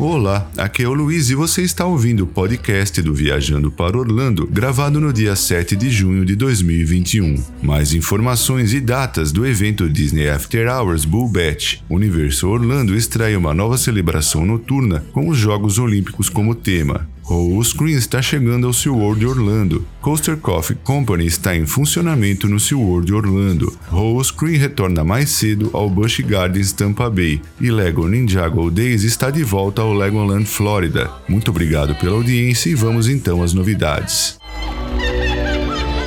Olá, aqui é o Luiz e você está ouvindo o podcast do Viajando para Orlando, gravado no dia 7 de junho de 2021. Mais informações e datas do evento Disney After Hours Bull Batch. Universo Orlando extrai uma nova celebração noturna com os Jogos Olímpicos como tema. O Screen está chegando ao SeaWorld Orlando. Coaster Coffee Company está em funcionamento no SeaWorld Orlando. O Screen retorna mais cedo ao Busch Gardens Tampa Bay. E Lego Ninjago Days está de volta ao Legoland Florida. Muito obrigado pela audiência e vamos então às novidades.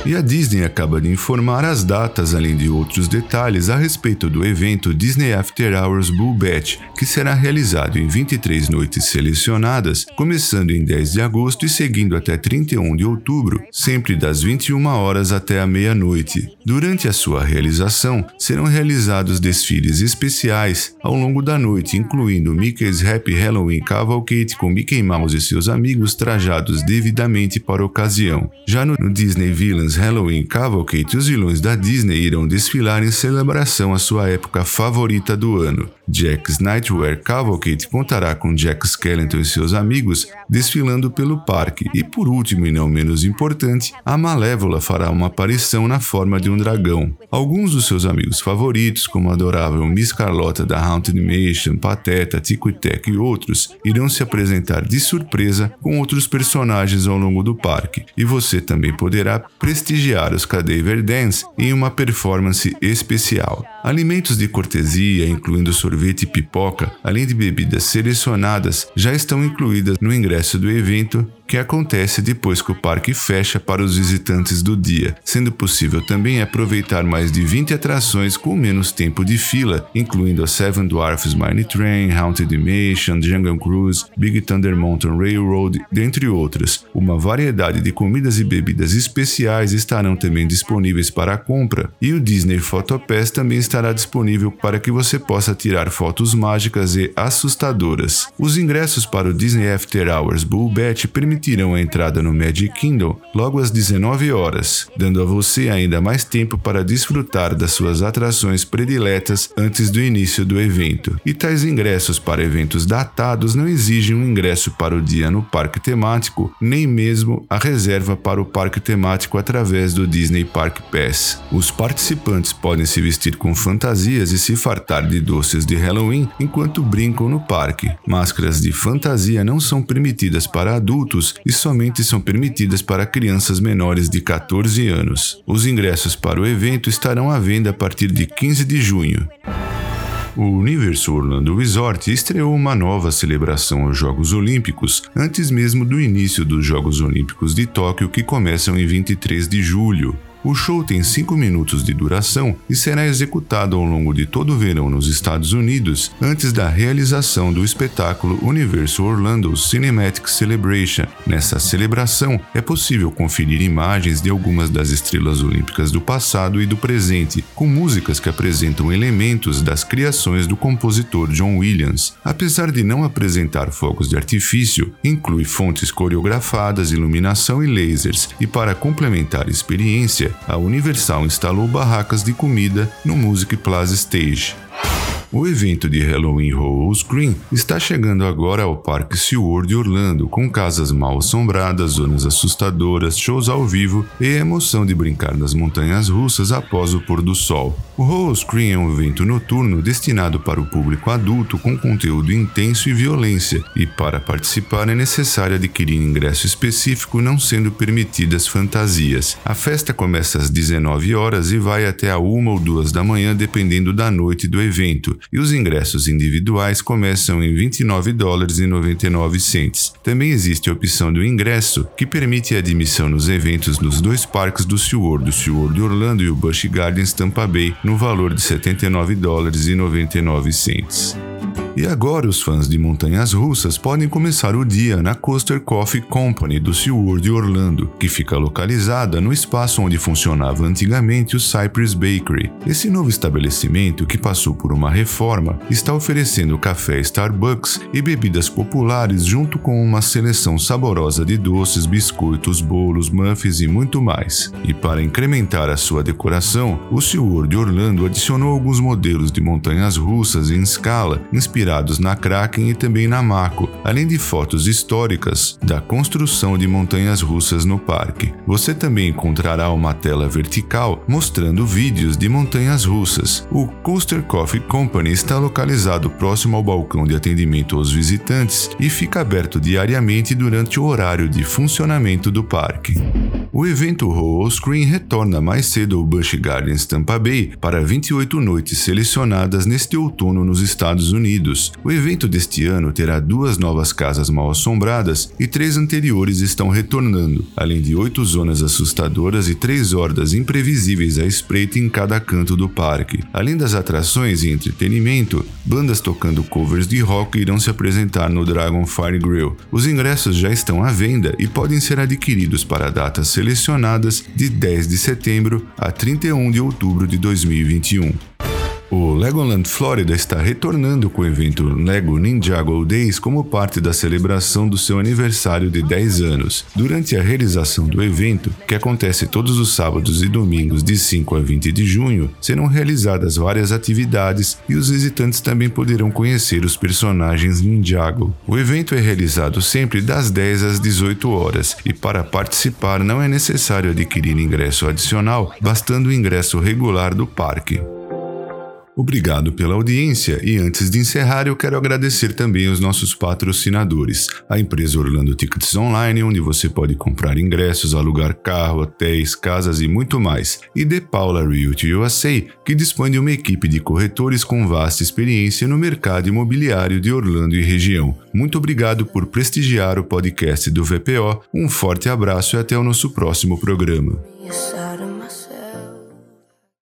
E a Disney acaba de informar as datas, além de outros detalhes, a respeito do evento Disney After Hours Bull Batch, que será realizado em 23 noites selecionadas, começando em 10 de agosto e seguindo até 31 de outubro, sempre das 21 horas até a meia-noite. Durante a sua realização, serão realizados desfiles especiais ao longo da noite, incluindo Mickey's Happy Halloween Cavalcade com Mickey Mouse e seus amigos trajados devidamente para a ocasião. Já no Disney Villains Halloween Cavalcade, os vilões da Disney irão desfilar em celebração à sua época favorita do ano. Jack's Nightwear Cavalcade contará com Jack Skellington e seus amigos desfilando pelo parque. E por último e não menos importante, a Malévola fará uma aparição na forma de um dragão. Alguns dos seus amigos favoritos, como a adorável Miss Carlota da Haunted Mansion, Pateta, Tico e Teco e outros, irão se apresentar de surpresa com outros personagens ao longo do parque. E você também poderá prestigiar os Cadaver Dance em uma performance especial. Alimentos de cortesia, incluindo sorvete e pipoca, além de bebidas selecionadas, já estão incluídas no ingresso do evento que acontece depois que o parque fecha para os visitantes do dia, sendo possível também aproveitar mais de 20 atrações com menos tempo de fila, incluindo a Seven Dwarfs Mine Train, Haunted Mansion, Jungle Cruise, Big Thunder Mountain Railroad, dentre outras. Uma variedade de comidas e bebidas especiais estarão também disponíveis para a compra, e o Disney Photo Pass também estará disponível para que você possa tirar fotos mágicas e assustadoras. Os ingressos para o Disney After Hours Bull permitem permitirão a entrada no Magic Kingdom logo às 19 horas, dando a você ainda mais tempo para desfrutar das suas atrações prediletas antes do início do evento. E tais ingressos para eventos datados não exigem um ingresso para o dia no parque temático, nem mesmo a reserva para o parque temático através do Disney Park Pass. Os participantes podem se vestir com fantasias e se fartar de doces de Halloween enquanto brincam no parque. Máscaras de fantasia não são permitidas para adultos e somente são permitidas para crianças menores de 14 anos. Os ingressos para o evento estarão à venda a partir de 15 de junho. O Universo Orlando Resort estreou uma nova celebração aos Jogos Olímpicos antes mesmo do início dos Jogos Olímpicos de Tóquio, que começam em 23 de julho. O show tem 5 minutos de duração e será executado ao longo de todo o verão nos Estados Unidos, antes da realização do espetáculo Universo Orlando Cinematic Celebration. Nessa celebração, é possível conferir imagens de algumas das estrelas olímpicas do passado e do presente, com músicas que apresentam elementos das criações do compositor John Williams. Apesar de não apresentar fogos de artifício, inclui fontes coreografadas, iluminação e lasers, e para complementar a experiência, a Universal instalou barracas de comida no Music Plaza Stage. O evento de Halloween Horror Screen está chegando agora ao Parque SeaWorld Orlando, com casas mal assombradas, zonas assustadoras, shows ao vivo e a emoção de brincar nas montanhas russas após o pôr do sol. O Horror Screen é um evento noturno destinado para o público adulto com conteúdo intenso e violência, e para participar é necessário adquirir ingresso específico, não sendo permitidas fantasias. A festa começa às 19 horas e vai até a 1 ou 2 da manhã, dependendo da noite do evento e os ingressos individuais começam em 29 dólares e 99 cents. Também existe a opção do ingresso, que permite a admissão nos eventos nos dois parques do SeaWorld, o SeaWorld Orlando e o Busch Gardens Tampa Bay, no valor de 79 dólares e 99 cents. E agora os fãs de montanhas russas podem começar o dia na Coaster Coffee Company do SeaWorld Orlando, que fica localizada no espaço onde funcionava antigamente o Cypress Bakery. Esse novo estabelecimento, que passou por uma reforma, está oferecendo café Starbucks e bebidas populares junto com uma seleção saborosa de doces, biscoitos, bolos, muffins e muito mais. E para incrementar a sua decoração, o SeaWorld Orlando adicionou alguns modelos de montanhas russas em escala inspirados inspirados na Kraken e também na Mako, além de fotos históricas da construção de montanhas russas no parque. Você também encontrará uma tela vertical mostrando vídeos de montanhas russas. O Coaster Coffee Company está localizado próximo ao balcão de atendimento aos visitantes e fica aberto diariamente durante o horário de funcionamento do parque. O evento Roll Screen retorna mais cedo ao Busch Gardens Tampa Bay para 28 noites selecionadas neste outono nos Estados Unidos. O evento deste ano terá duas novas casas mal assombradas e três anteriores estão retornando, além de oito zonas assustadoras e três hordas imprevisíveis à espreita em cada canto do parque. Além das atrações e entretenimento, bandas tocando covers de rock irão se apresentar no Dragon Fire Grill. Os ingressos já estão à venda e podem ser adquiridos para datas selecionadas de 10 de setembro a 31 de outubro de 2021. O Legoland Florida está retornando com o evento Lego Ninjago Days como parte da celebração do seu aniversário de 10 anos. Durante a realização do evento, que acontece todos os sábados e domingos de 5 a 20 de junho, serão realizadas várias atividades e os visitantes também poderão conhecer os personagens Ninjago. O evento é realizado sempre das 10 às 18 horas e para participar não é necessário adquirir ingresso adicional, bastando o ingresso regular do parque. Obrigado pela audiência e antes de encerrar eu quero agradecer também aos nossos patrocinadores, a empresa Orlando Tickets Online, onde você pode comprar ingressos, alugar carro, hotéis, casas e muito mais, e The Paula Realty USA, que dispõe de uma equipe de corretores com vasta experiência no mercado imobiliário de Orlando e região. Muito obrigado por prestigiar o podcast do VPO, um forte abraço e até o nosso próximo programa.